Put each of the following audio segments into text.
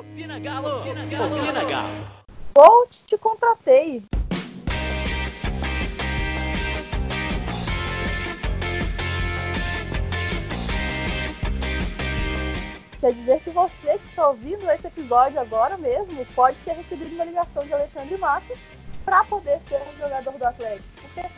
Opina Galo! Opina Galo! Opina Galo! Ou te contratei. Quer dizer que você que está ouvindo esse episódio agora mesmo pode ter recebido uma ligação de Alexandre Matos para poder ser um jogador do Atlético. Porque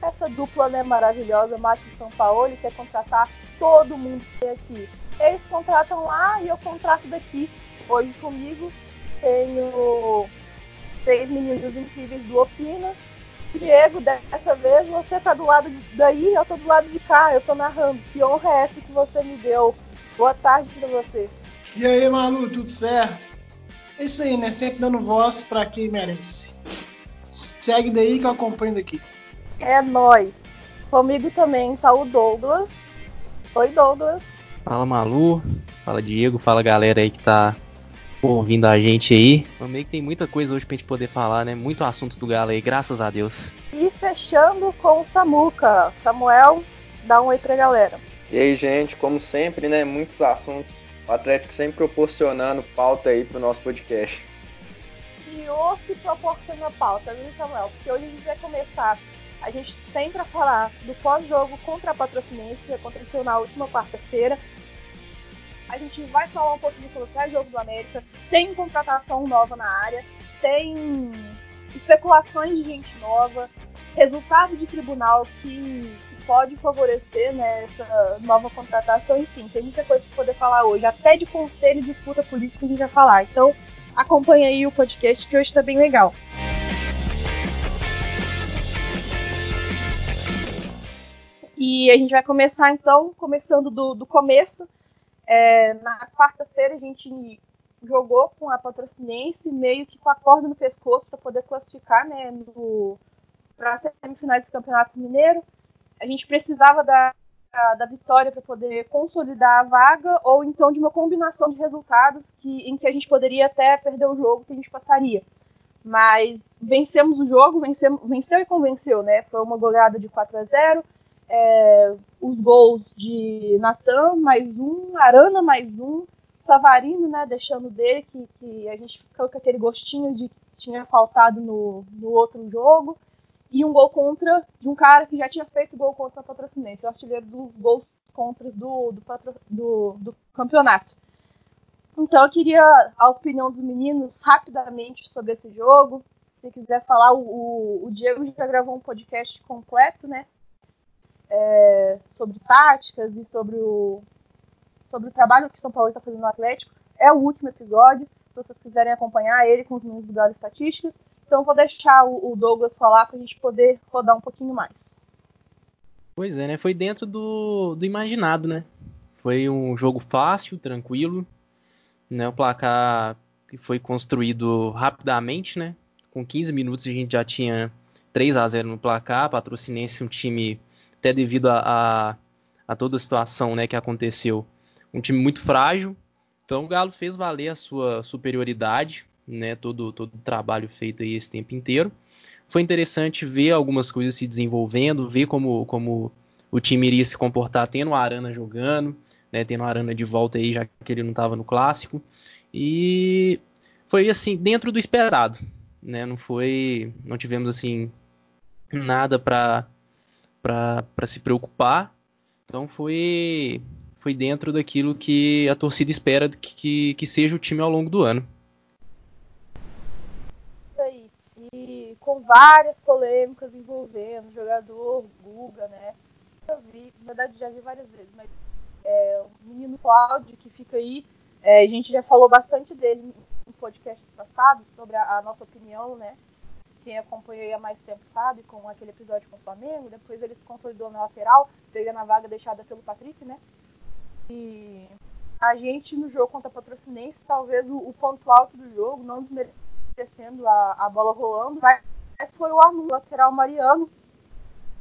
essa dupla né, maravilhosa, Matos e São Paulo, quer contratar todo mundo que tem aqui. Eles contratam lá e eu contrato daqui. Hoje comigo tenho três meninos incríveis do Opina. Diego, dessa vez você tá do lado daí, eu tô do lado de cá, eu tô narrando. Que honra é essa que você me deu? Boa tarde pra você. E aí, Malu, tudo certo? É isso aí, né? Sempre dando voz para quem merece. Segue daí que eu acompanho daqui. É nóis. Comigo também tá o Douglas. Oi, Douglas. Fala Malu, fala Diego, fala galera aí que tá ouvindo a gente aí. Meio que tem muita coisa hoje pra gente poder falar, né? Muito assunto do Galo aí, graças a Deus. E fechando com o Samuca. Samuel, dá um oi pra galera. E aí, gente, como sempre, né? Muitos assuntos. O Atlético sempre proporcionando pauta aí pro nosso podcast. E o que proporciona pauta, viu, Samuel? Porque hoje a gente vai começar a gente tem para falar do pós-jogo contra a Patrocinense, que aconteceu na última quarta-feira. A gente vai falar um pouquinho sobre o pré-jogo do América. Tem contratação nova na área, tem especulações de gente nova, resultado de tribunal que, que pode favorecer né, essa nova contratação. Enfim, tem muita coisa para poder falar hoje. Até de conselho e disputa política a gente vai falar. Então acompanha aí o podcast que hoje está bem legal. E a gente vai começar então, começando do, do começo. É, na quarta-feira a gente jogou com a Patrocinense, meio que com a corda no pescoço para poder classificar né, para as semifinais do Campeonato Mineiro. A gente precisava da, da vitória para poder consolidar a vaga, ou então de uma combinação de resultados que, em que a gente poderia até perder o jogo que a gente passaria. Mas vencemos o jogo, vencemos, venceu e convenceu, né? Foi uma goleada de 4 a 0 é, os gols de Natan, mais um, Arana, mais um, Savarino, né, deixando dele, que, que a gente ficou com aquele gostinho de que tinha faltado no, no outro jogo, e um gol contra de um cara que já tinha feito gol contra a Patrocinense, o artilheiro dos gols contra do, do, do, do campeonato. Então eu queria a opinião dos meninos rapidamente sobre esse jogo. Se quiser falar, o, o Diego já gravou um podcast completo, né? É, sobre táticas e sobre o, sobre o trabalho que o São Paulo está fazendo no Atlético. É o último episódio, se vocês quiserem acompanhar ele com os meninos Galo Estatísticas. Então vou deixar o, Douglas falar para a gente poder rodar um pouquinho mais. Pois é, né? Foi dentro do, do imaginado, né? Foi um jogo fácil, tranquilo. Né? O placar foi construído rapidamente, né? Com 15 minutos a gente já tinha 3 a 0 no placar. Patrocinense um time até devido a, a, a, toda a situação né, que aconteceu. Um time muito frágil, então o Galo fez valer a sua superioridade, né, todo, todo o trabalho feito aí esse tempo inteiro. Foi interessante ver algumas coisas se desenvolvendo, ver como, como o time iria se comportar tendo a Arana jogando, né, tendo a Arana de volta aí, já que ele não estava no clássico. E foi assim, dentro do esperado. Né, não foi. Não tivemos assim nada para para se preocupar. Então foi foi dentro daquilo que a torcida espera que, que, que seja o time ao longo do ano. E com várias polêmicas envolvendo o jogador, Guga, né? Eu vi, na verdade já vi várias vezes, mas é, o menino Cláudio que fica aí, é, a gente já falou bastante dele em podcast passado sobre a, a nossa opinião, né? Quem acompanhou há mais tempo sabe, com aquele episódio com o Flamengo, depois ele se consolidou na lateral, pegando a vaga deixada pelo Patrick, né? E a gente no jogo contra a Patrocinense, talvez o, o ponto alto do jogo, não desmerecendo a, a bola rolando, mas foi o Arno, lateral Mariano,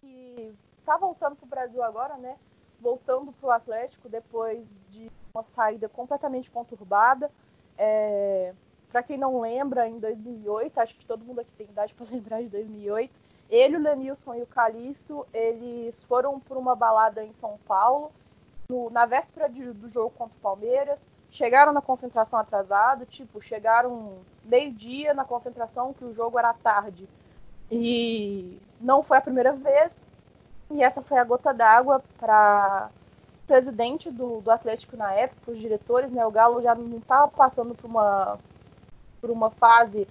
que tá voltando pro Brasil agora, né? Voltando pro Atlético depois de uma saída completamente conturbada. É, para quem não lembra, em 2008, acho que todo mundo aqui tem idade para lembrar de 2008, ele, o Lenilson e o Calixto, eles foram por uma balada em São Paulo, no, na véspera de, do jogo contra o Palmeiras, chegaram na concentração atrasado, tipo, chegaram meio-dia na concentração que o jogo era tarde. E não foi a primeira vez. E essa foi a gota d'água para presidente do, do Atlético na época, os diretores, né? O Galo já não estava passando por uma, por uma fase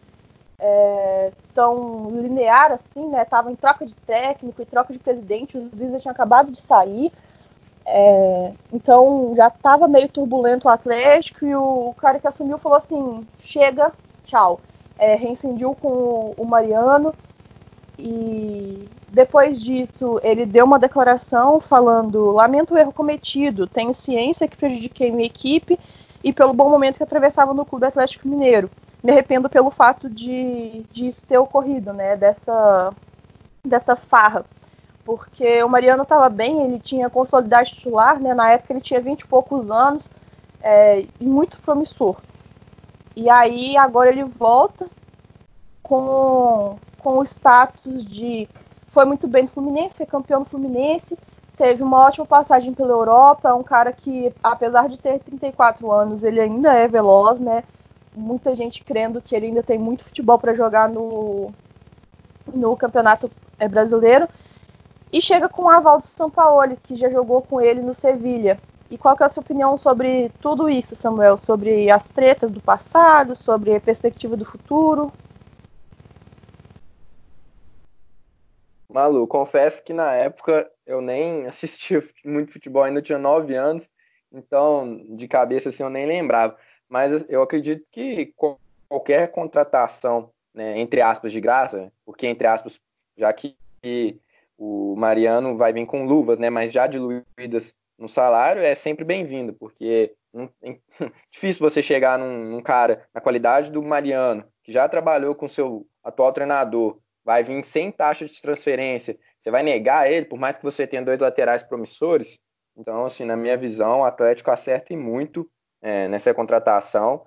é, tão linear assim, né? Tava em troca de técnico e troca de presidente, o Ziza tinha acabado de sair. É, então já estava meio turbulento o Atlético e o cara que assumiu falou assim: chega, tchau. É, reincendiu com o Mariano e depois disso ele deu uma declaração falando: lamento o erro cometido, tenho ciência que prejudiquei minha equipe e pelo bom momento que atravessava no Clube Atlético Mineiro. Me arrependo pelo fato de, de isso ter ocorrido, né? Dessa, dessa farra porque o Mariano estava bem, ele tinha consolidade titular, né? Na época ele tinha 20 e poucos anos é, e muito promissor. E aí agora ele volta com, com o status de foi muito bem no Fluminense, foi campeão no Fluminense, teve uma ótima passagem pela Europa, é um cara que, apesar de ter 34 anos, ele ainda é veloz, né? Muita gente crendo que ele ainda tem muito futebol para jogar no, no campeonato é, brasileiro e chega com o aval do Sampaoli, que já jogou com ele no Sevilha. E qual é a sua opinião sobre tudo isso, Samuel? Sobre as tretas do passado, sobre a perspectiva do futuro? Malu, confesso que na época eu nem assistia muito futebol, ainda tinha nove anos, então de cabeça assim eu nem lembrava. Mas eu acredito que qualquer contratação, né, entre aspas, de graça, porque entre aspas, já que o Mariano vai vir com luvas, né? Mas já diluídas no salário é sempre bem-vindo, porque é difícil você chegar num, num, cara na qualidade do Mariano, que já trabalhou com seu atual treinador, vai vir sem taxa de transferência, você vai negar ele, por mais que você tenha dois laterais promissores. Então, assim, na minha visão, o Atlético acerta muito é, nessa contratação,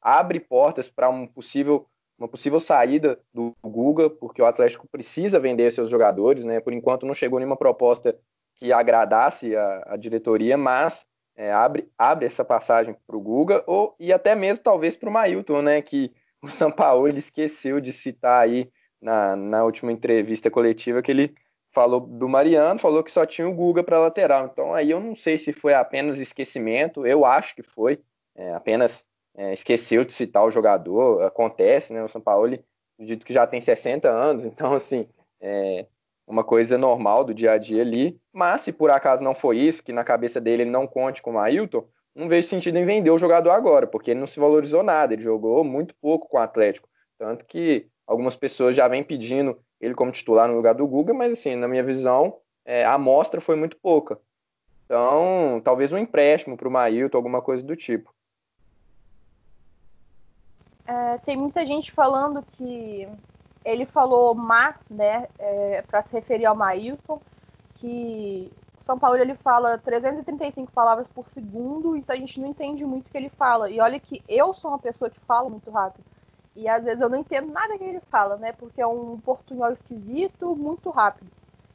abre portas para um possível uma possível saída do Guga, porque o Atlético precisa vender seus jogadores, né? Por enquanto não chegou nenhuma proposta que agradasse a, a diretoria, mas é, abre, abre essa passagem para o Guga, ou, e até mesmo talvez para o Mailton, né? Que o São Paulo esqueceu de citar aí na, na última entrevista coletiva que ele falou do Mariano, falou que só tinha o Guga para lateral. Então aí eu não sei se foi apenas esquecimento, eu acho que foi é, apenas é, esqueceu de citar o jogador, acontece, né? O São Paulo, acredito que já tem 60 anos, então, assim, é uma coisa normal do dia a dia ali. Mas se por acaso não foi isso, que na cabeça dele ele não conte com o Ailton, não vejo sentido em vender o jogador agora, porque ele não se valorizou nada, ele jogou muito pouco com o Atlético. Tanto que algumas pessoas já vêm pedindo ele como titular no lugar do Guga, mas assim, na minha visão, é, a amostra foi muito pouca. Então, talvez um empréstimo para o Mailton, alguma coisa do tipo. É, tem muita gente falando que ele falou má, né, é, para se referir ao Mailton, que São Paulo ele fala 335 palavras por segundo, então a gente não entende muito o que ele fala. E olha que eu sou uma pessoa que fala muito rápido. E às vezes eu não entendo nada que ele fala, né? Porque é um portunhol esquisito, muito rápido.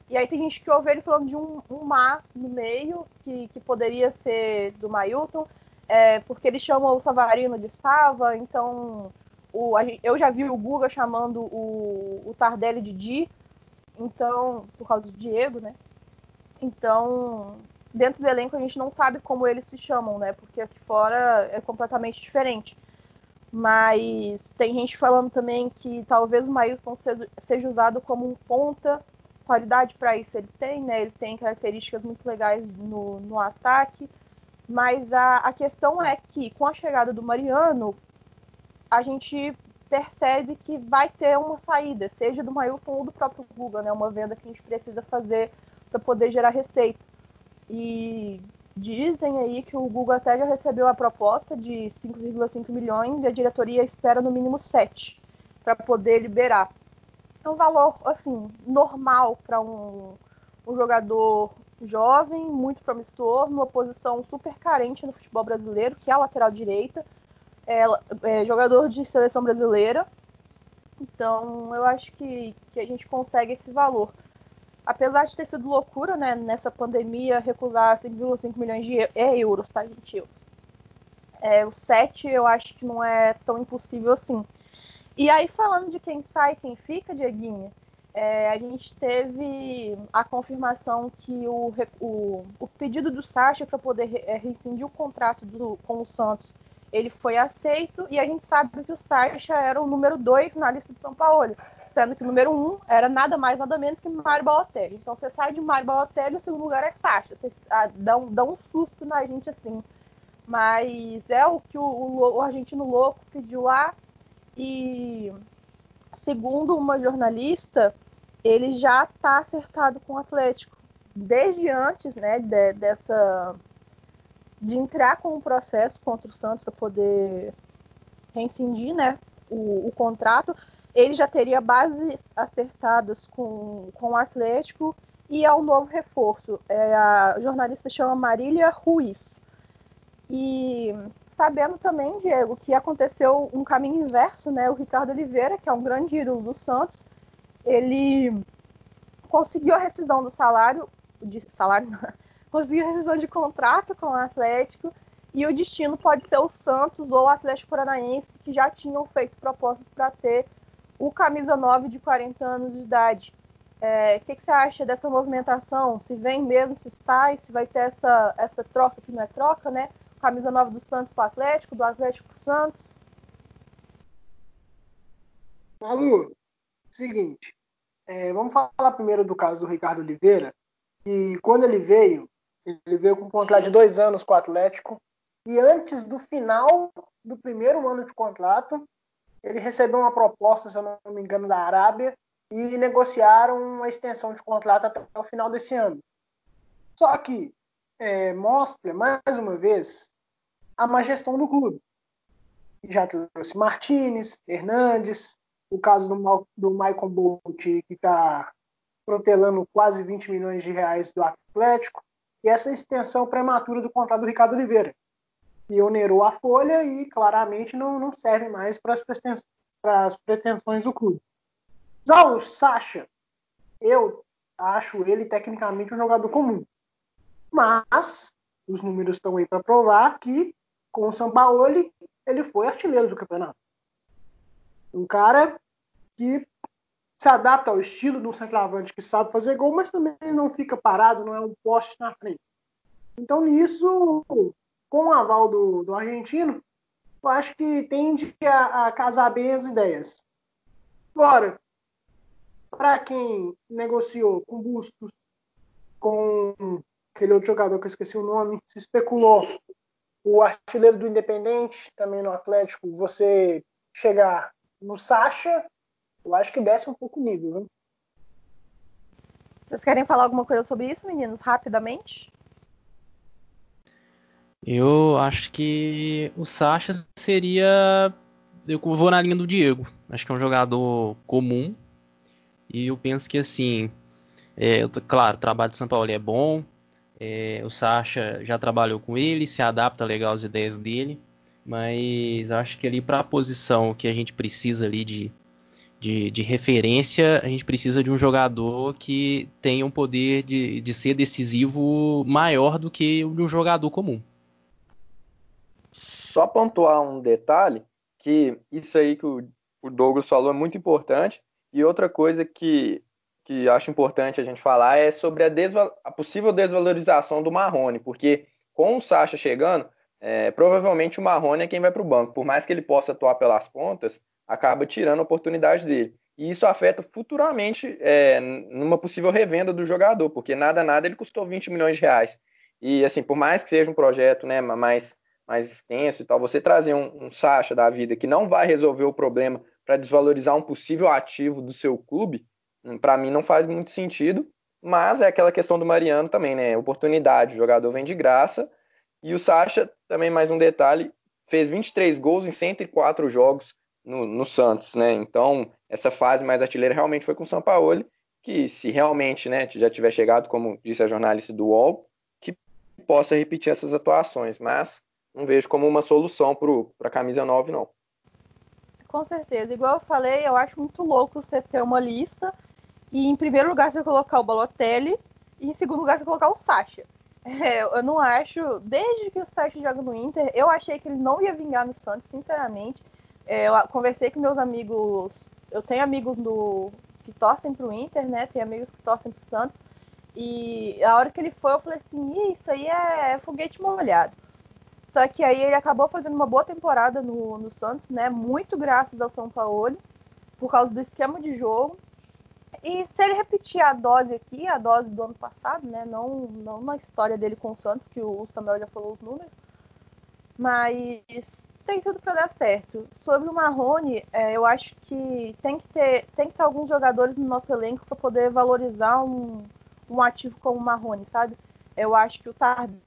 E aí tem gente que ouve ele falando de um, um má no meio, que, que poderia ser do Mailton é, porque ele chama o Savarino de Sava, então o, eu já vi o Guga chamando o, o Tardelli de Di, então, por causa do Diego, né? Então, dentro do elenco a gente não sabe como eles se chamam, né? Porque aqui fora é completamente diferente. Mas tem gente falando também que talvez o seja, seja usado como um ponta, qualidade para isso ele tem, né? Ele tem características muito legais no, no ataque mas a, a questão é que, com a chegada do Mariano, a gente percebe que vai ter uma saída, seja do Mailton ou do próprio Guga, né? Uma venda que a gente precisa fazer para poder gerar receita. E dizem aí que o Google até já recebeu a proposta de 5,5 milhões e a diretoria espera no mínimo 7 para poder liberar. É um valor assim normal para um, um jogador jovem, muito promissor, numa posição super carente no futebol brasileiro, que é a lateral direita, é, é jogador de seleção brasileira. Então, eu acho que, que a gente consegue esse valor. Apesar de ter sido loucura, né, nessa pandemia, recusar 5,5 milhões de euros, tá, gente? É, o 7 eu acho que não é tão impossível assim. E aí, falando de quem sai quem fica, Dieguinha, é, a gente teve a confirmação que o, o, o pedido do Sacha para poder é, rescindir o contrato do, com o Santos ele foi aceito e a gente sabe que o Sacha era o número 2 na lista do São Paulo, sendo que o número 1 um era nada mais nada menos que Mário Balotelli. Então você sai de Mário Balotelli o segundo lugar é Sacha. Você ah, dá, um, dá um susto na gente assim. Mas é o que o, o, o argentino louco pediu lá e segundo uma jornalista, ele já está acertado com o Atlético desde antes, né, de, dessa de entrar com o processo contra o Santos para poder rescindir, né, o, o, contrato. Ele já teria bases acertadas com, com o Atlético e é um novo reforço. É, a jornalista chama Marília Ruiz. E sabendo também, Diego, que aconteceu um caminho inverso, né? O Ricardo Oliveira, que é um grande ídolo do Santos, ele conseguiu a rescisão do salário, de salário, conseguiu a rescisão de contrato com o Atlético e o destino pode ser o Santos ou o Atlético Paranaense, que já tinham feito propostas para ter o camisa 9 de 40 anos de idade. O é, que, que, você acha dessa movimentação? Se vem mesmo, se sai, se vai ter essa, essa troca que não é troca, né? camisa nova do Santos para o Atlético, do Atlético para o Santos? Malu, seguinte, é, vamos falar primeiro do caso do Ricardo Oliveira. E quando ele veio, ele veio com um contrato de dois anos com o Atlético. E antes do final do primeiro ano de contrato, ele recebeu uma proposta, se eu não me engano, da Arábia e negociaram uma extensão de contrato até o final desse ano. Só que é, mostra, mais uma vez, a má gestão do clube. Já trouxe Martinez, Hernandes, o caso do, do Michael Bolt, que está protelando quase 20 milhões de reais do Atlético, e essa extensão prematura do contrato do Ricardo Oliveira, que onerou a folha e claramente não, não serve mais para as pretensões do clube. Já o Sacha, eu acho ele tecnicamente um jogador comum, mas os números estão aí para provar que com o Sampaoli, ele foi artilheiro do campeonato. Um cara que se adapta ao estilo um centroavante que sabe fazer gol, mas também não fica parado, não é um poste na frente. Então, nisso, com o aval do, do argentino, eu acho que tende a, a casar bem as ideias. Agora, para quem negociou com Bustos, com aquele outro jogador que eu esqueci o nome, se especulou o artilheiro do Independente, também no Atlético, você chegar no Sacha, eu acho que desce um pouco o nível. Né? Vocês querem falar alguma coisa sobre isso, meninos, rapidamente? Eu acho que o Sacha seria. Eu vou na linha do Diego. Acho que é um jogador comum. E eu penso que assim. É, eu, claro, o trabalho de São Paulo é bom. É, o Sasha já trabalhou com ele, se adapta legal às ideias dele, mas acho que ali para a posição que a gente precisa ali de, de, de, referência, a gente precisa de um jogador que tenha um poder de, de ser decisivo maior do que o de um jogador comum. Só pontuar um detalhe, que isso aí que o, Douglas falou é muito importante, e outra coisa que que acho importante a gente falar é sobre a, a possível desvalorização do Marrone, porque com o Sacha chegando, é, provavelmente o Marrone é quem vai para o banco. Por mais que ele possa atuar pelas pontas, acaba tirando a oportunidade dele. E isso afeta futuramente é, numa possível revenda do jogador, porque nada, nada ele custou 20 milhões de reais. E assim, por mais que seja um projeto né, mais, mais extenso e tal, você trazer um, um Sacha da vida que não vai resolver o problema para desvalorizar um possível ativo do seu clube, para mim não faz muito sentido, mas é aquela questão do Mariano também, né? Oportunidade, o jogador vem de graça. E o Sacha, também mais um detalhe, fez 23 gols em 104 jogos no, no Santos, né? Então, essa fase mais artilheira realmente foi com o Sampaoli, que se realmente né, já tiver chegado, como disse a jornalista do UOL, que possa repetir essas atuações, mas não vejo como uma solução para a camisa 9, não. Com certeza. Igual eu falei, eu acho muito louco você ter uma lista e em primeiro lugar você colocar o Balotelli e em segundo lugar você colocar o Sacha. É, eu não acho. Desde que o Sérgio joga no Inter, eu achei que ele não ia vingar no Santos, sinceramente. É, eu conversei com meus amigos. Eu tenho amigos no, que torcem pro Inter, né? Tem amigos que torcem pro Santos. E a hora que ele foi, eu falei assim: isso aí é foguete molhado. Só que aí ele acabou fazendo uma boa temporada no, no Santos, né? Muito graças ao São Paulo, por causa do esquema de jogo. E se ele repetir a dose aqui, a dose do ano passado, né? Não, não na história dele com o Santos, que o Samuel já falou os números, mas tem tudo para dar certo. Sobre o Marrone, é, eu acho que tem que ter, tem que ter alguns jogadores no nosso elenco para poder valorizar um, um ativo como o Marrone, sabe? Eu acho que o Tardelli,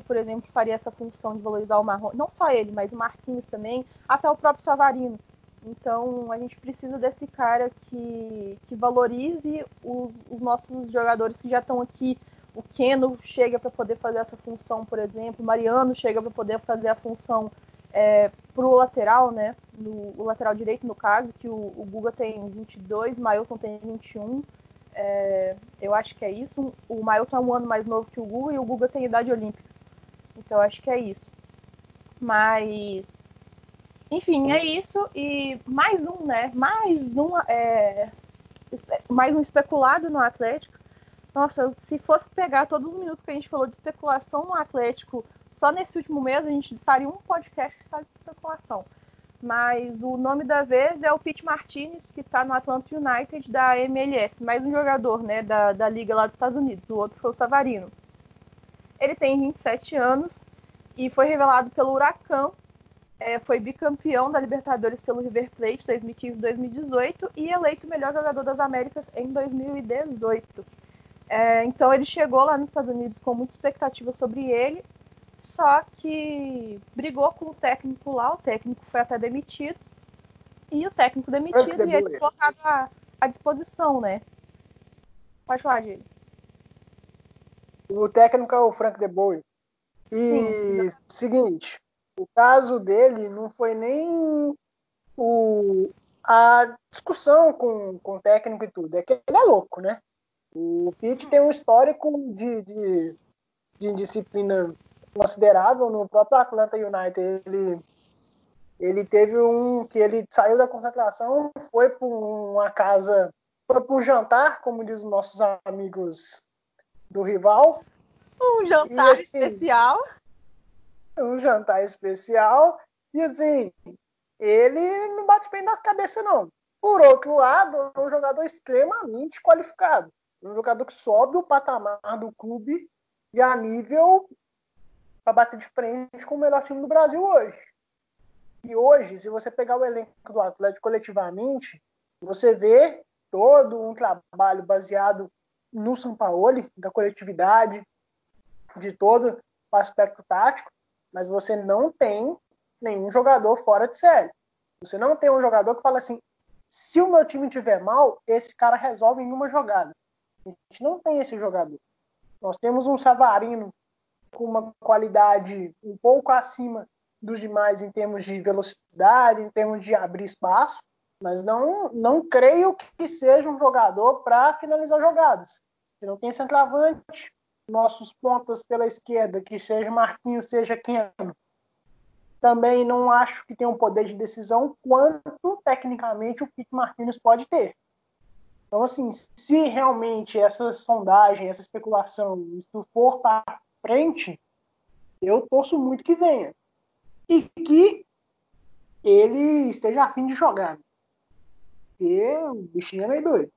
por exemplo, faria essa função de valorizar o Marrone, não só ele, mas o Marquinhos também, até o próprio Savarino. Então a gente precisa desse cara que, que valorize os, os nossos jogadores que já estão aqui. O Keno chega para poder fazer essa função, por exemplo. O Mariano chega para poder fazer a função é, o lateral, né? No, o lateral direito, no caso, que o, o Guga tem 22, o Mailton tem 21. É, eu acho que é isso. O Mailton é um ano mais novo que o Guga e o Guga tem idade olímpica. Então acho que é isso. Mas, enfim, é isso. E mais um, né? Mais um, é, mais um especulado no Atlético. Nossa, se fosse pegar todos os minutos que a gente falou de especulação no Atlético só nesse último mês a gente faria um podcast só de especulação. Mas o nome da vez é o Pete Martinez, que está no Atlanta United da MLS, mais um jogador né, da, da liga lá dos Estados Unidos. O outro foi o Savarino. Ele tem 27 anos e foi revelado pelo Huracan. É, foi bicampeão da Libertadores pelo River Plate 2015-2018 e eleito melhor jogador das Américas em 2018. É, então ele chegou lá nos Estados Unidos com muita expectativa sobre ele só que brigou com o técnico lá, o técnico foi até demitido. E o técnico demitido e ele colocado à, à disposição, né? Pode falar, Diego. O técnico é o Frank De Boer. E Sim. seguinte, o caso dele não foi nem o, a discussão com, com o técnico e tudo. É que ele é louco, né? O Pitt tem um histórico de, de, de indisciplina considerável no próprio Atlanta United. Ele, ele teve um que ele saiu da concentração, foi para uma casa, foi para um jantar, como diz os nossos amigos do rival. Um jantar assim, especial. Um jantar especial. E assim, ele não bate bem nas cabeças, não. Por outro lado, é um jogador extremamente qualificado. Um jogador que sobe o patamar do clube e a nível para bater de frente com o melhor time do Brasil hoje. E hoje, se você pegar o elenco do Atlético coletivamente, você vê todo um trabalho baseado no Sampaoli, da coletividade, de todo o aspecto tático, mas você não tem nenhum jogador fora de série. Você não tem um jogador que fala assim: se o meu time tiver mal, esse cara resolve em uma jogada. A gente não tem esse jogador. Nós temos um Savarino com uma qualidade um pouco acima dos demais em termos de velocidade, em termos de abrir espaço, mas não, não creio que seja um jogador para finalizar jogadas. Ele não tem centroavante, nossos pontas pela esquerda, que seja Marquinhos, seja Keno. Também não acho que tem um poder de decisão quanto tecnicamente o Pete Marquinhos pode ter. Então, assim, se realmente essa sondagem, essa especulação, isso for para frente, eu torço muito que venha. E que ele esteja afim de jogar. Porque o bichinho é meio doido.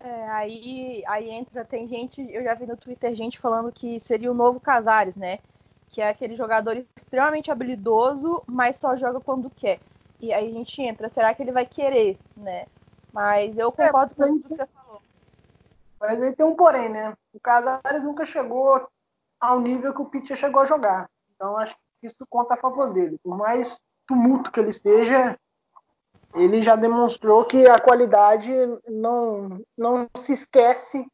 É, aí, aí entra, tem gente, eu já vi no Twitter gente falando que seria o novo Casares, né? Que é aquele jogador extremamente habilidoso, mas só joga quando quer. E aí a gente entra, será que ele vai querer, né? Mas eu concordo é, com o que você falou. Mas aí tem um porém, né? O Casares nunca chegou ao nível que o Pitcher chegou a jogar. Então acho que isso conta a favor dele. Por mais tumulto que ele esteja, ele já demonstrou que a qualidade não, não se esquece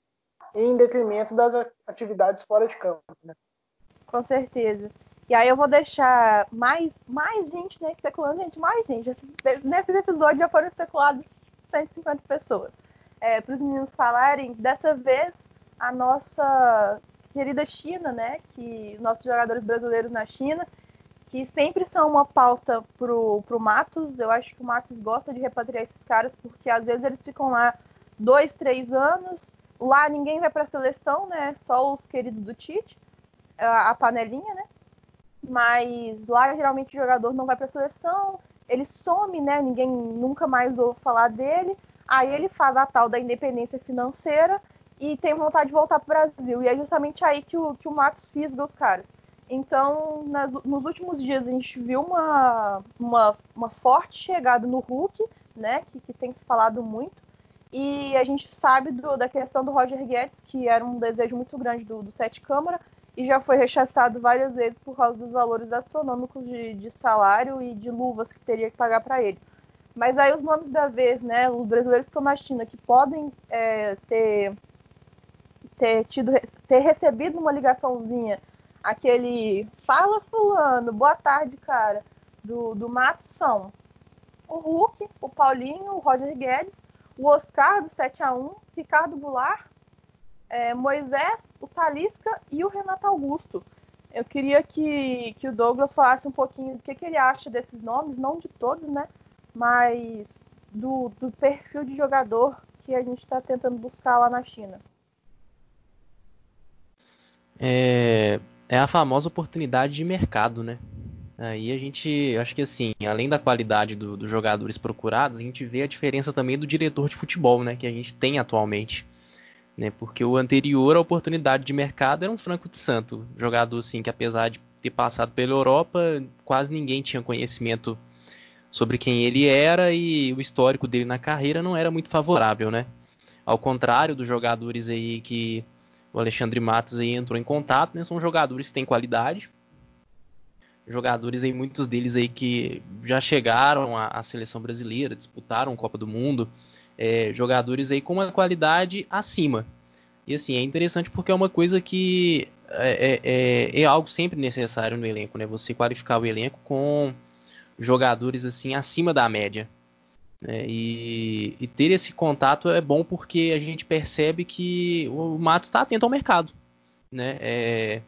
em detrimento das atividades fora de campo. Né? Com certeza. E aí eu vou deixar mais, mais gente né, especulando, gente, mais gente. Nesse episódio já foram especulados 150 pessoas. É, Para os meninos falarem, dessa vez a nossa querida China, né? Que nossos jogadores brasileiros na China, que sempre são uma pauta pro, pro Matos. Eu acho que o Matos gosta de repatriar esses caras, porque às vezes eles ficam lá dois, três anos. Lá ninguém vai para a seleção, né? Só os queridos do Tite, a, panelinha, né? Mas lá geralmente o jogador não vai para a seleção, ele some, né? Ninguém nunca mais ouve falar dele. Aí ele faz a tal da independência financeira e tem vontade de voltar para o Brasil. E é justamente aí que o, que o Matos fisga os caras. Então, nas, nos últimos dias a gente viu uma, uma, uma forte chegada no Hulk, né? Que, que, tem se falado muito. E a gente sabe do, da questão do Roger Guedes, que era um desejo muito grande do, do Sete Câmara, e já foi rechaçado várias vezes por causa dos valores astronômicos de, de salário e de luvas que teria que pagar para ele. Mas aí os nomes da vez, né, os brasileiros que estão na China, que podem é, ter, ter, tido, ter recebido uma ligaçãozinha, aquele fala fulano, boa tarde, cara, do, do Matos são o Hulk, o Paulinho, o Roger Guedes, o Oscar do 7 a 1 Ricardo Goulart, é, Moisés, o Talisca e o Renato Augusto. Eu queria que, que o Douglas falasse um pouquinho do que, que ele acha desses nomes, não de todos, né? Mas do, do perfil de jogador que a gente está tentando buscar lá na China. É, é a famosa oportunidade de mercado, né? Aí a gente, acho que assim, além da qualidade do, dos jogadores procurados, a gente vê a diferença também do diretor de futebol, né, que a gente tem atualmente né? Porque o anterior, a oportunidade de mercado era um Franco de Santo, jogador assim que apesar de ter passado pela Europa, quase ninguém tinha conhecimento sobre quem ele era e o histórico dele na carreira não era muito favorável, né? Ao contrário dos jogadores aí que o Alexandre Matos aí entrou em contato, né? São jogadores que têm qualidade, jogadores aí muitos deles aí que já chegaram à, à seleção brasileira, disputaram Copa do Mundo, é, jogadores aí com uma qualidade acima. E assim, é interessante porque é uma coisa que é, é, é, é, algo sempre necessário no elenco, né? Você qualificar o elenco com jogadores assim acima da média. Né? E, e, ter esse contato é bom porque a gente percebe que o Matos está atento ao mercado, né? É,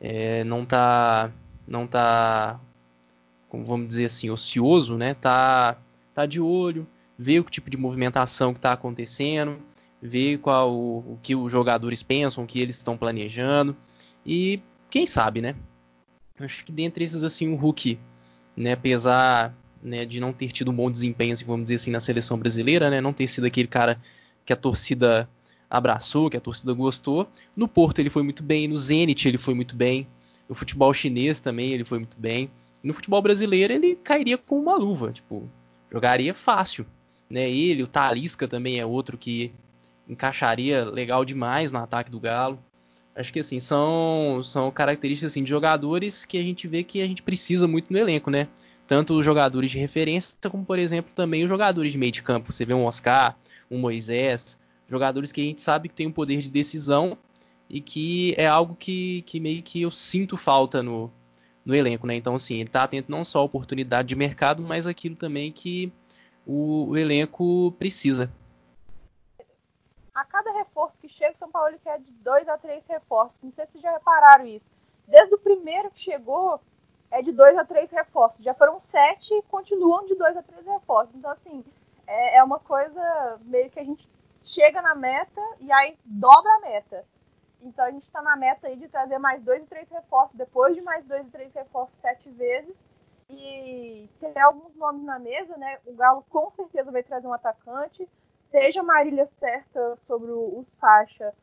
é, não está não tá, como vamos dizer assim, ocioso, né? Tá, tá de olho, ver o tipo de movimentação que está acontecendo, ver qual o, o, que os jogadores pensam, o que eles estão planejando e quem sabe, né? Acho que dentre esses assim o Hulk, né, apesar né, de não ter tido um bom desempenho, assim, vamos dizer assim, na seleção brasileira, né, não ter sido aquele cara que a torcida abraçou, que a torcida gostou. No Porto ele foi muito bem, no Zenit ele foi muito bem, no futebol chinês também ele foi muito bem. No futebol brasileiro ele cairia com uma luva, tipo, jogaria fácil, né? Ele, o Talisca também é outro que encaixaria legal demais no ataque do Galo. Acho que assim, são, são características assim, de jogadores que a gente vê que a gente precisa muito no elenco, né? Tanto os jogadores de referência, como por exemplo também os jogadores de meio de campo. Você vê um Oscar, um Moisés, jogadores que a gente sabe que tem um poder de decisão e que é algo que, que meio que eu sinto falta no, no elenco, né? Então, assim, ele está atento não só à oportunidade de mercado, mas aquilo também que o, o elenco precisa. A cada reforço que chega, São Paulo quer de dois a três reforços. Não sei se já repararam isso. Desde o primeiro que chegou, é de dois a três reforços. Já foram sete e continuam de dois a três reforços. Então, assim, é, é uma coisa meio que a gente chega na meta e aí dobra a meta. Então a gente está na meta aí de trazer mais dois e três reforços, depois de mais dois e três reforços sete vezes. E tem alguns nomes na mesa, né? O Galo com certeza vai trazer um atacante. Seja a Marília certa sobre o, o Sacha,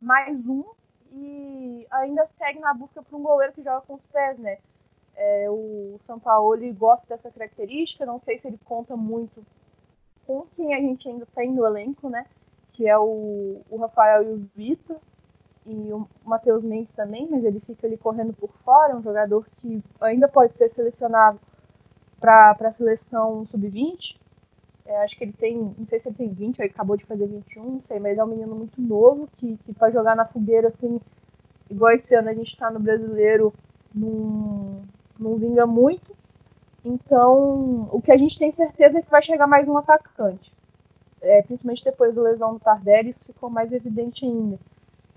mais um. E ainda segue na busca por um goleiro que joga com os pés, né? É, o São Paulo gosta dessa característica. Não sei se ele conta muito com quem a gente ainda tem no elenco, né? Que é o, o Rafael e o Vitor e o Matheus Mendes também, mas ele fica ali correndo por fora, um jogador que ainda pode ser selecionado para a seleção sub-20. É, acho que ele tem, não sei se ele tem 20, ele acabou de fazer 21, não sei, mas é um menino muito novo que, que para jogar na fogueira, assim, igual esse ano a gente está no brasileiro, não, não vinga muito. Então, o que a gente tem certeza é que vai chegar mais um atacante. É, principalmente depois da lesão do Tardelli, isso ficou mais evidente ainda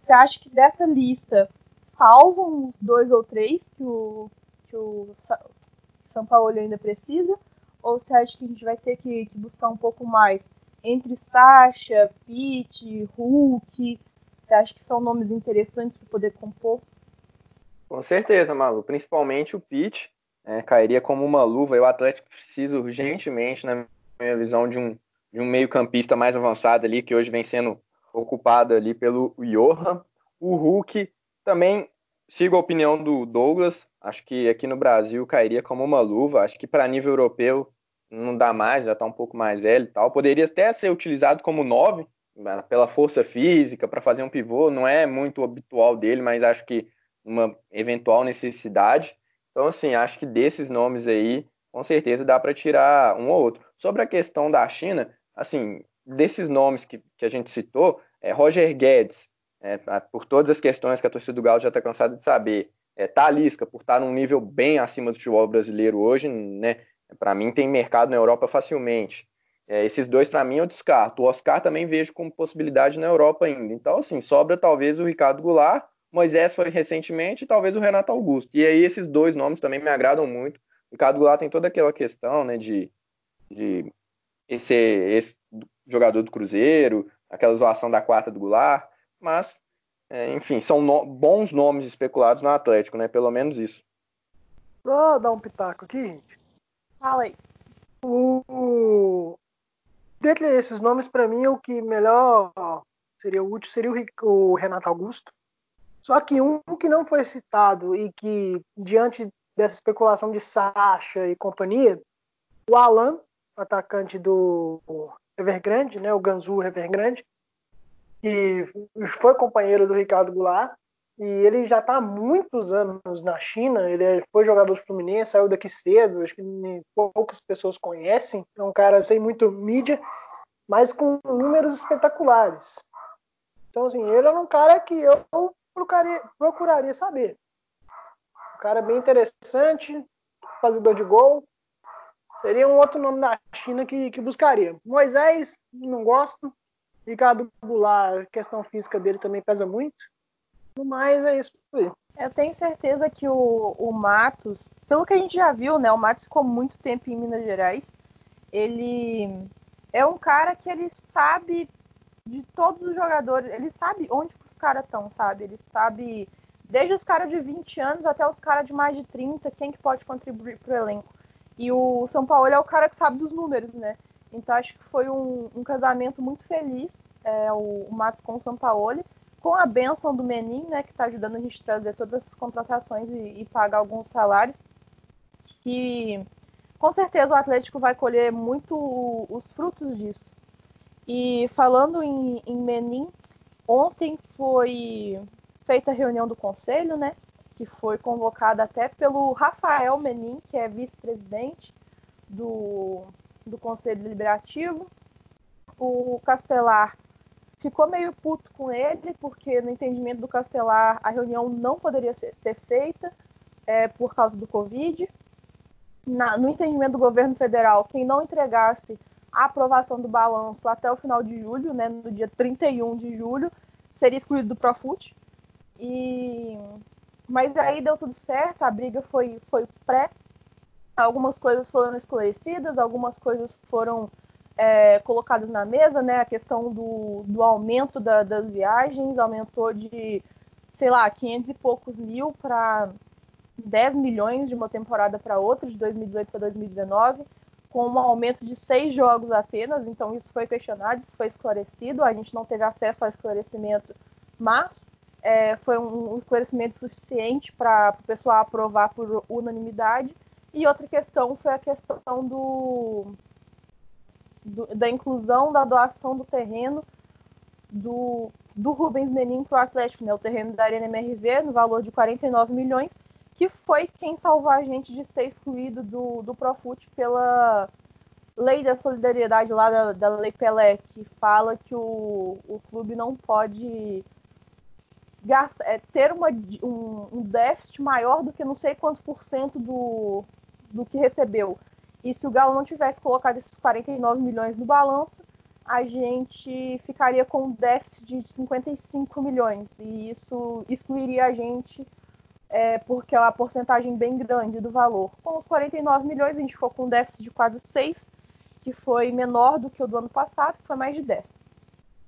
você acha que dessa lista salvam os dois ou três que o, que o São Paulo ainda precisa? Ou você acha que a gente vai ter que, que buscar um pouco mais entre Sasha, Pete, Hulk? Você acha que são nomes interessantes para poder compor? Com certeza, Malu. Principalmente o Pete é, cairia como uma luva. E o Atlético precisa urgentemente, na minha visão, de um, de um meio-campista mais avançado ali, que hoje vem sendo ocupado ali pelo Johan. O Hulk também sigo a opinião do Douglas. Acho que aqui no Brasil cairia como uma luva. Acho que para nível europeu não dá mais, já está um pouco mais velho e tal. Poderia até ser utilizado como nove né, pela força física para fazer um pivô. Não é muito habitual dele, mas acho que uma eventual necessidade. Então, assim, acho que desses nomes aí, com certeza dá para tirar um ou outro. Sobre a questão da China, assim, desses nomes que, que a gente citou, é Roger Guedes, é, por todas as questões que a torcida do Galo já está cansada de saber, é, Talisca, por estar tá num nível bem acima do futebol brasileiro hoje, né? Para mim tem mercado na Europa facilmente. É, esses dois, para mim, eu descarto. O Oscar também vejo como possibilidade na Europa ainda. Então, assim, sobra talvez o Ricardo Goulart, Moisés foi recentemente e talvez o Renato Augusto. E aí esses dois nomes também me agradam muito. O Ricardo Goulart tem toda aquela questão, né, de, de esse, esse jogador do Cruzeiro, aquela zoação da quarta do Goulart, mas, é, enfim, são no, bons nomes especulados no Atlético, né, pelo menos isso. Só dar um pitaco aqui, gente. Fala aí. O, dentre esses nomes, para mim, o que melhor seria útil seria o, o Renato Augusto. Só que um que não foi citado e que, diante dessa especulação de Sacha e companhia, o Alan, atacante do Evergrande, né, o Ganzu Evergrande, que foi companheiro do Ricardo Goulart, e ele já está há muitos anos na China, ele é, foi jogador do Fluminense, saiu daqui cedo, acho que poucas pessoas conhecem, é um cara sem muito mídia, mas com números espetaculares. Então, assim, ele é um cara que eu procuraria, procuraria saber. Um cara bem interessante, fazedor de gol. Seria um outro nome da China que, que buscaria. Moisés, não gosto. Ricardo Goulart, a questão física dele também pesa muito. Mais, é isso. Eu tenho certeza que o, o Matos, pelo que a gente já viu, né? O Matos ficou muito tempo em Minas Gerais. Ele é um cara que ele sabe de todos os jogadores, ele sabe onde caras estão, sabe? Ele sabe desde os caras de 20 anos até os caras de mais de 30, quem que pode contribuir pro elenco. E o São Paulo é o cara que sabe dos números, né? Então acho que foi um, um casamento muito feliz, é, o, o Matos com o São Paulo, com a benção do Menin, né, que está ajudando a gente a trazer todas essas contratações e, e pagar alguns salários. Que com certeza o Atlético vai colher muito os frutos disso. E falando em, em Menin, ontem foi feita a reunião do conselho, né? Que foi convocada até pelo Rafael Menin, que é vice-presidente do, do Conselho Deliberativo. O Castelar ficou meio puto com ele, porque no entendimento do Castelar a reunião não poderia ser, ser feita é, por causa do Covid. Na, no entendimento do governo federal, quem não entregasse a aprovação do balanço até o final de julho, né, no dia 31 de julho, seria excluído do Profut. E mas aí deu tudo certo, a briga foi foi pré. Algumas coisas foram esclarecidas, algumas coisas foram é, colocadas na mesa, né? A questão do, do aumento da, das viagens aumentou de, sei lá, 500 e poucos mil para 10 milhões de uma temporada para outra, de 2018 para 2019 com um aumento de seis jogos apenas, então isso foi questionado, isso foi esclarecido, a gente não teve acesso ao esclarecimento, mas é, foi um, esclarecimento suficiente para o pessoal aprovar por unanimidade. E outra questão foi a questão do, do da inclusão da doação do terreno do, do Rubens Menin para o Atlético, né, o terreno da Arena MRV, no valor de 49 milhões, que foi quem salvou a gente de ser excluído do, do Profut pela lei da solidariedade lá da, da Lei Pelé, que fala que o, o clube não pode gastar, é, ter uma, um, um, déficit maior do que não sei quantos por cento do, do que recebeu. E se o Galo não tivesse colocado esses 49 milhões no balanço, a gente ficaria com um déficit de 55 milhões. E isso excluiria a gente, é, porque é uma porcentagem bem grande do valor. Com os 49 milhões, a gente ficou com um déficit de quase 6, que foi menor do que o do ano passado, que foi mais de 10.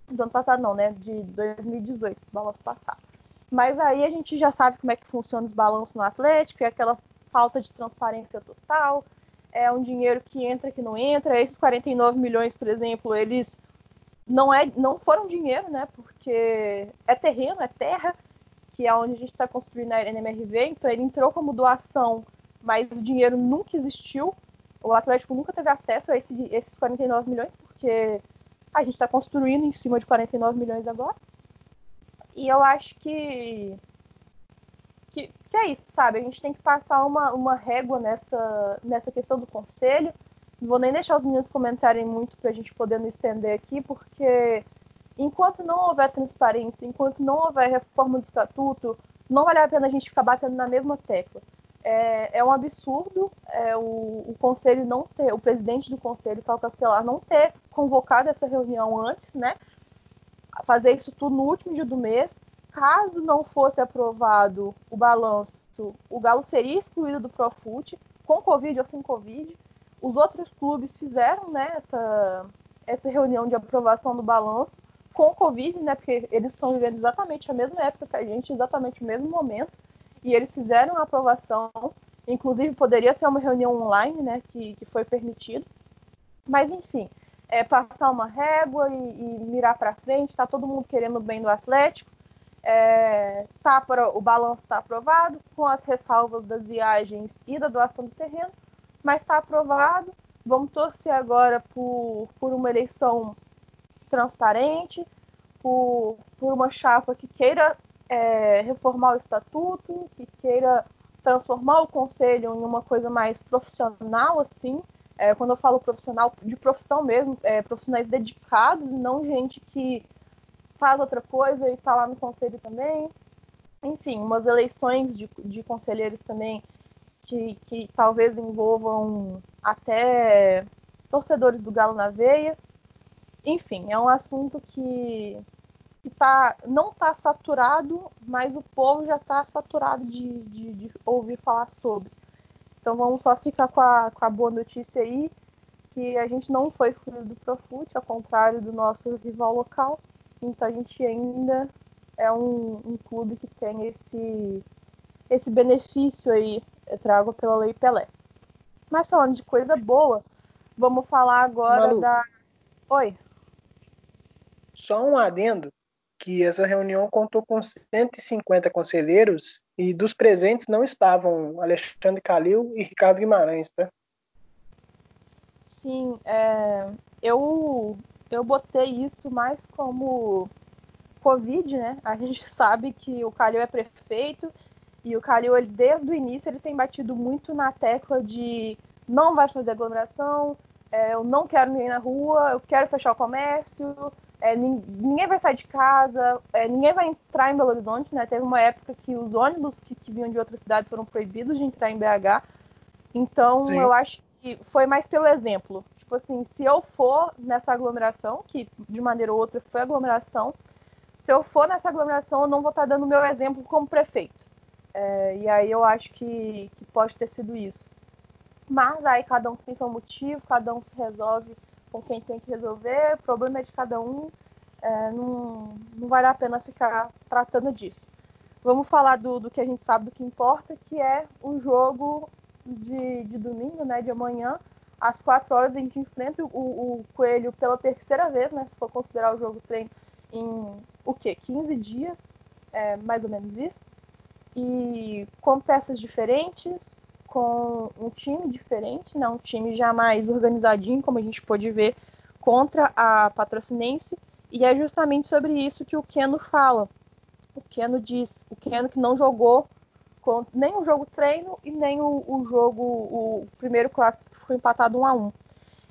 Do ano passado não, né? De 2018, balanço passado. Mas aí a gente já sabe como é que funciona os balanços no Atlético, é aquela falta de transparência total, é um dinheiro que entra que não entra. Esses 49 milhões, por exemplo, eles não, é, não foram dinheiro, né? Porque é terreno, é terra, que é onde a gente está construindo a NMRV. Então ele entrou como doação, mas o dinheiro nunca existiu. O Atlético nunca teve acesso a esse, esses 49 milhões, porque a gente está construindo em cima de 49 milhões agora. E eu acho que que, que, é isso, sabe? A gente tem que passar uma, uma régua nessa, nessa questão do conselho. Não vou nem deixar os meninos comentarem muito para a gente poder nos estender aqui, porque enquanto não houver transparência, enquanto não houver reforma do estatuto, não vale a pena a gente ficar batendo na mesma tecla. É, é um absurdo é, o, o, conselho não ter, o presidente do conselho, Paulo Castelar, não ter convocado essa reunião antes, né? Fazer isso tudo no último dia do mês caso não fosse aprovado o balanço, o Galo seria excluído do Profut, com Covid ou sem Covid. Os outros clubes fizeram né, essa, essa reunião de aprovação do balanço com Covid, né, porque eles estão vivendo exatamente a mesma época que a gente, exatamente o mesmo momento, e eles fizeram a aprovação. Inclusive, poderia ser uma reunião online, né, que, que foi permitido. Mas, enfim, é passar uma régua e, e mirar para frente, está todo mundo querendo o bem do Atlético. É, tá para, o balanço está aprovado, com as ressalvas das viagens e da doação do terreno, mas está aprovado. Vamos torcer agora por, por uma eleição transparente, por, por uma chapa que queira é, reformar o estatuto, que queira transformar o conselho em uma coisa mais profissional, assim. É, quando eu falo profissional, de profissão mesmo, é, profissionais dedicados, não gente que faz outra coisa e está lá no conselho também. Enfim, umas eleições de, de conselheiros também que, que talvez envolvam até torcedores do Galo na veia. Enfim, é um assunto que, que tá, não está saturado, mas o povo já está saturado de, de, de, ouvir falar sobre. Então vamos só ficar com a, com a boa notícia aí, que a gente não foi excluído do Profut, ao contrário do nosso rival local. Então a gente ainda é um, um clube que tem esse, esse benefício aí trago pela Lei Pelé. Mas falando de coisa boa, vamos falar agora Malu, da. Oi. Só um adendo que essa reunião contou com 150 conselheiros e dos presentes não estavam Alexandre Calil e Ricardo Guimarães, tá? Sim, é, eu eu botei isso mais como Covid, né? A gente sabe que o Calil é prefeito e o Calil, ele, desde o início, ele tem batido muito na tecla de não vai fazer aglomeração, é, eu não quero ninguém na rua, eu quero fechar o comércio, é, ninguém vai sair de casa, é, ninguém vai entrar em Belo Horizonte, né? Teve uma época que os ônibus que, que vinham de outras cidades foram proibidos de entrar em BH. Então, Sim. eu acho que foi mais pelo exemplo tipo assim, se eu for nessa aglomeração, que de maneira ou outra foi aglomeração, se eu for nessa aglomeração, eu não vou estar dando o meu exemplo como prefeito. É, e aí eu acho que, que pode ter sido isso. Mas aí cada um tem seu motivo, cada um se resolve com quem tem que resolver, o problema é de cada um, é, não, não vale a pena ficar tratando disso. Vamos falar do, do que a gente sabe do que importa, que é o jogo de, de domingo, né, de amanhã, às 4 horas a gente enfrenta o, o Coelho pela terceira vez, né? Se for considerar o jogo treino em o quê? 15 dias, é, mais ou menos isso. E com peças diferentes, com um time diferente, né? um time já mais organizadinho, como a gente pôde ver, contra a Patrocinense. E é justamente sobre isso que o Keno fala. O Keno diz, o Keno que não jogou nem o jogo treino e nem o, o jogo, o primeiro clássico ficou empatado 1 a 1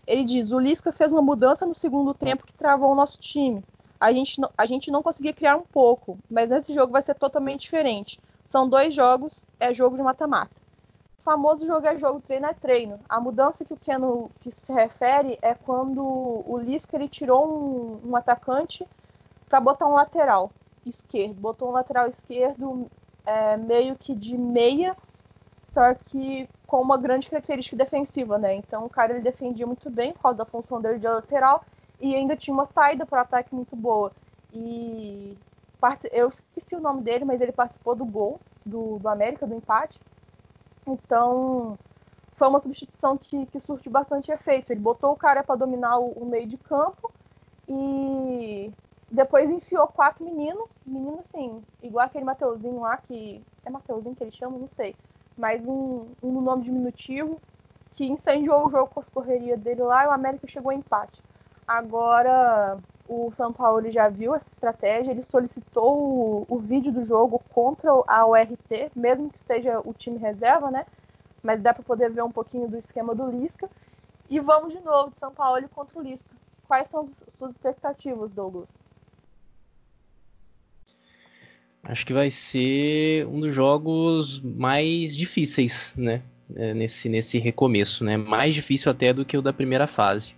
Ele diz: o Lisca fez uma mudança no segundo tempo que travou o nosso time. A gente, a gente não conseguia criar um pouco, mas nesse jogo vai ser totalmente diferente. São dois jogos, é jogo de mata-mata. Famoso jogo é jogo, treino é treino. A mudança que o Keno que se refere é quando o Lisca ele tirou um, um atacante para botar um lateral esquerdo. Botou um lateral esquerdo é, meio que de meia, só que com uma grande característica defensiva, né? Então o cara ele defendia muito bem por causa da função dele de lateral e ainda tinha uma saída para o ataque muito boa. E eu esqueci o nome dele, mas ele participou do gol do, do América, do empate. Então foi uma substituição que, que surtiu bastante efeito. Ele botou o cara para dominar o, o meio de campo e depois enfiou quatro meninos, menino assim, igual aquele Mateuzinho lá, que. É Mateuzinho que ele chama? Não sei. Mas um, um nome diminutivo, que incendiou o jogo com as correrias dele lá e o América chegou a empate. Agora o São Paulo já viu essa estratégia, ele solicitou o, o vídeo do jogo contra a URT, mesmo que esteja o time reserva, né? Mas dá para poder ver um pouquinho do esquema do Lisca. E vamos de novo de São Paulo contra o Lisca. Quais são as suas expectativas, Douglas? Acho que vai ser um dos jogos mais difíceis, né? É, nesse, nesse recomeço, né? Mais difícil até do que o da primeira fase.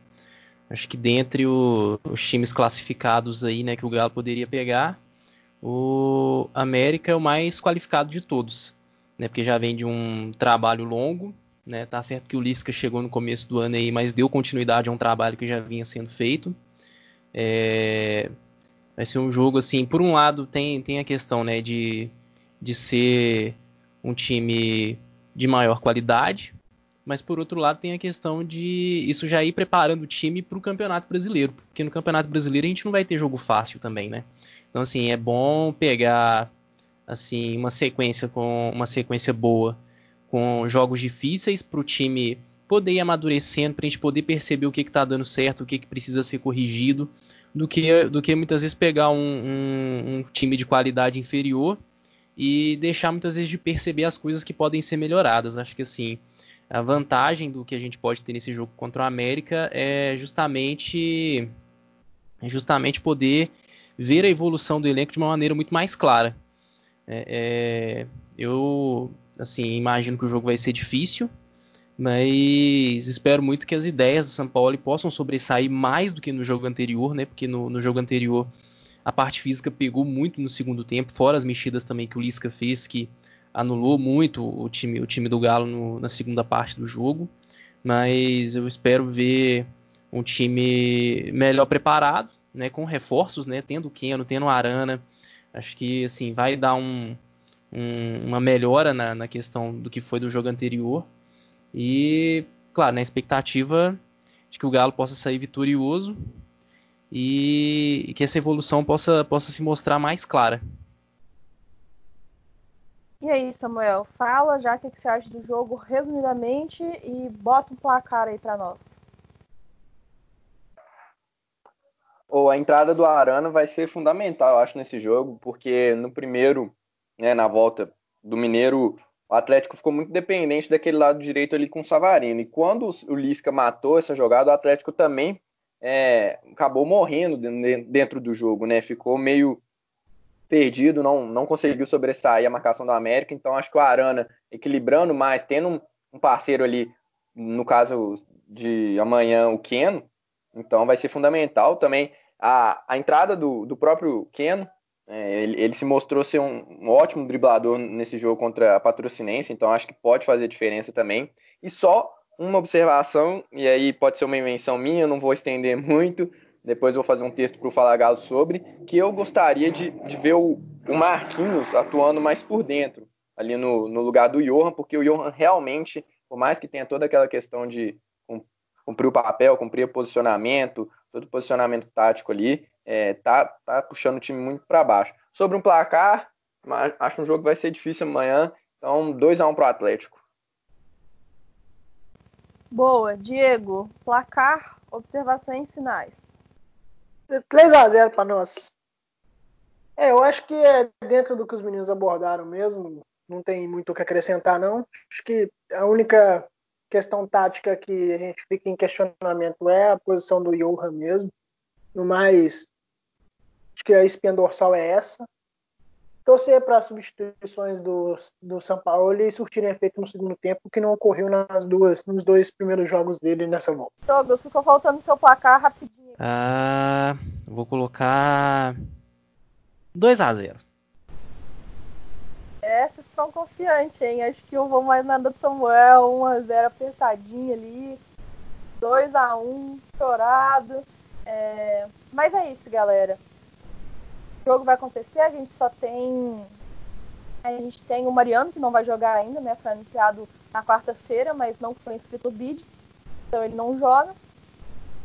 Acho que dentre o, os times classificados aí, né, que o Galo poderia pegar, o América é o mais qualificado de todos, né? Porque já vem de um trabalho longo, né? Tá certo que o Lisca chegou no começo do ano aí, mas deu continuidade a um trabalho que já vinha sendo feito. É, vai ser um jogo assim, por um lado tem, tem a questão né, de, de ser um time de maior qualidade, mas por outro lado tem a questão de isso já ir preparando o time para o Campeonato Brasileiro, porque no Campeonato Brasileiro a gente não vai ter jogo fácil também, né? Então assim, é bom pegar assim uma sequência com uma sequência boa com jogos difíceis para o time poder ir amadurecendo, para a gente poder perceber o que está dando certo, o que, que precisa ser corrigido, do que, do que muitas vezes pegar um, um, um, time de qualidade inferior e deixar muitas vezes de perceber as coisas que podem ser melhoradas. Acho que assim a vantagem do que a gente pode ter nesse jogo contra o América é justamente é justamente poder ver a evolução do elenco de uma maneira muito mais clara. É, é, eu assim imagino que o jogo vai ser difícil, mas espero muito que as ideias do São Paulo possam sobressair mais do que no jogo anterior, né? Porque no, no jogo anterior a parte física pegou muito no segundo tempo, fora as mexidas também que o Lisca fez, que anulou muito o time, o time do Galo no, na segunda parte do jogo. Mas eu espero ver um time melhor preparado, né? Com reforços, né? Tendo o Keno, tendo o Arana. Acho que assim vai dar um, um, uma melhora na, na questão do que foi do jogo anterior. E, claro, na expectativa de que o Galo possa sair vitorioso e, e que essa evolução possa, possa se mostrar mais clara. E aí, Samuel, fala já o que você acha do jogo resumidamente e bota um placar aí para nós. Oh, a entrada do Arana vai ser fundamental, eu acho, nesse jogo, porque no primeiro, né, na volta do Mineiro, o Atlético ficou muito dependente daquele lado direito ali com o Savarino. E quando o Lisca matou essa jogada, o Atlético também é, acabou morrendo dentro do jogo, né? Ficou meio perdido, não, não conseguiu sobressair a marcação do América. Então acho que o Arana, equilibrando mais, tendo um, um parceiro ali, no caso de amanhã, o Keno, então vai ser fundamental também a, a entrada do, do próprio Keno é, ele, ele, se mostrou ser um, um, ótimo driblador nesse jogo contra a Patrocinense, então acho que pode fazer diferença também. E só uma observação, e aí pode ser uma invenção minha, eu não vou estender muito, depois vou fazer um texto para o Fala Galo sobre, que eu gostaria de, de ver o, o, Marquinhos atuando mais por dentro, ali no, no lugar do Johan, porque o Johan realmente, por mais que tenha toda aquela questão de cumprir o papel, cumprir o posicionamento, todo o posicionamento tático ali, é, tá, tá puxando o time muito para baixo. Sobre um placar, acho um jogo que vai ser difícil amanhã, então 2 a 1 um para o Atlético. Boa, Diego. Placar, observações finais. 3 a 0 para nós. É, eu acho que é dentro do que os meninos abordaram mesmo. Não tem muito o que acrescentar, não. Acho que a única questão tática que a gente fica em questionamento é a posição do Johan mesmo. No mais, Acho que a espinha dorsal é essa. torcer para as substituições do, do São Paulo e surtirem efeito no segundo tempo, que não ocorreu nas duas, nos dois primeiros jogos dele nessa volta. Douglas, ficou faltando seu placar rapidinho. Ah, vou colocar 2 a 0 É, vocês estão confiantes, hein? Acho que eu vou mais nada do Samuel, 1x0 apertadinho ali, 2x1 chorado. É... Mas é isso, galera. O jogo vai acontecer, a gente só tem. A gente tem o Mariano, que não vai jogar ainda, né? Foi anunciado na quarta-feira, mas não foi inscrito no bid, então ele não joga.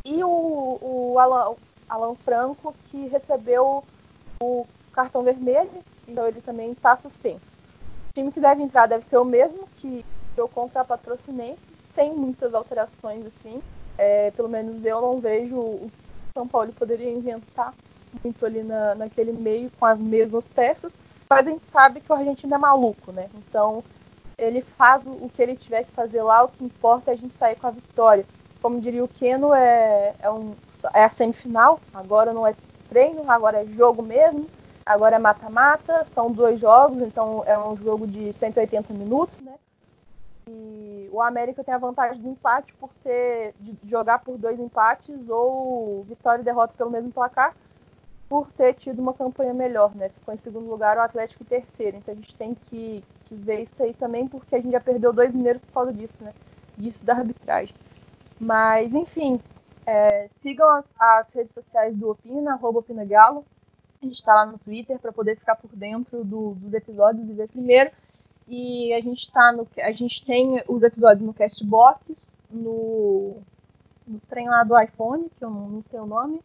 E o, o Alan, Alan Franco, que recebeu o cartão vermelho, então ele também está suspenso. O time que deve entrar deve ser o mesmo que eu contra a Patrocinense, sem muitas alterações assim. É, pelo menos eu não vejo o São Paulo poderia inventar muito ali na, naquele meio com as mesmas peças, mas a gente sabe que o argentino é maluco, né? Então ele faz o que ele tiver que fazer lá, o que importa é a gente sair com a vitória. Como diria o Keno, é, é, um, é a semifinal, agora não é treino, agora é jogo mesmo, agora é mata-mata, são dois jogos, então é um jogo de 180 minutos, né? E o América tem a vantagem do empate por ter de jogar por dois empates ou vitória e derrota pelo mesmo placar por ter tido uma campanha melhor, né? Ficou em segundo lugar o Atlético em terceiro. Então a gente tem que, que ver isso aí também, porque a gente já perdeu dois mineiros por causa disso, né? Disso da arbitragem. Mas, enfim, é, sigam as, as, redes sociais do Opina, arroba. A gente está lá no Twitter para poder ficar por dentro do, dos episódios e ver primeiro. E a gente tá no. A gente tem os episódios no Castbox, no, no trem lá do iPhone, que eu não, não sei o nome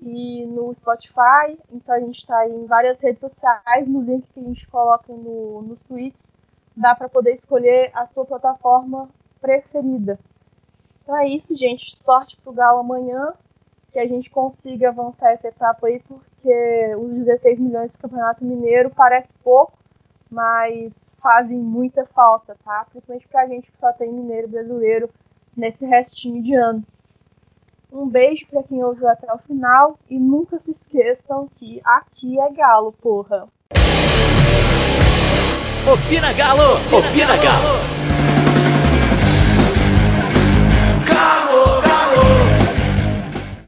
e no Spotify. Então a gente está em várias redes sociais, no link que a gente coloca no, nos tweets, dá para poder escolher a sua plataforma preferida. Então é isso, gente. Sorte pro Galo amanhã, que a gente consiga avançar essa etapa aí, porque os 16 milhões do Campeonato Mineiro parece pouco, mas fazem muita falta, tá? Principalmente pra gente que só tem mineiro brasileiro nesse restinho de ano. Um beijo para quem ouviu até o final e nunca se esqueçam que aqui é Galo, porra. Opina Galo! Opina Galo!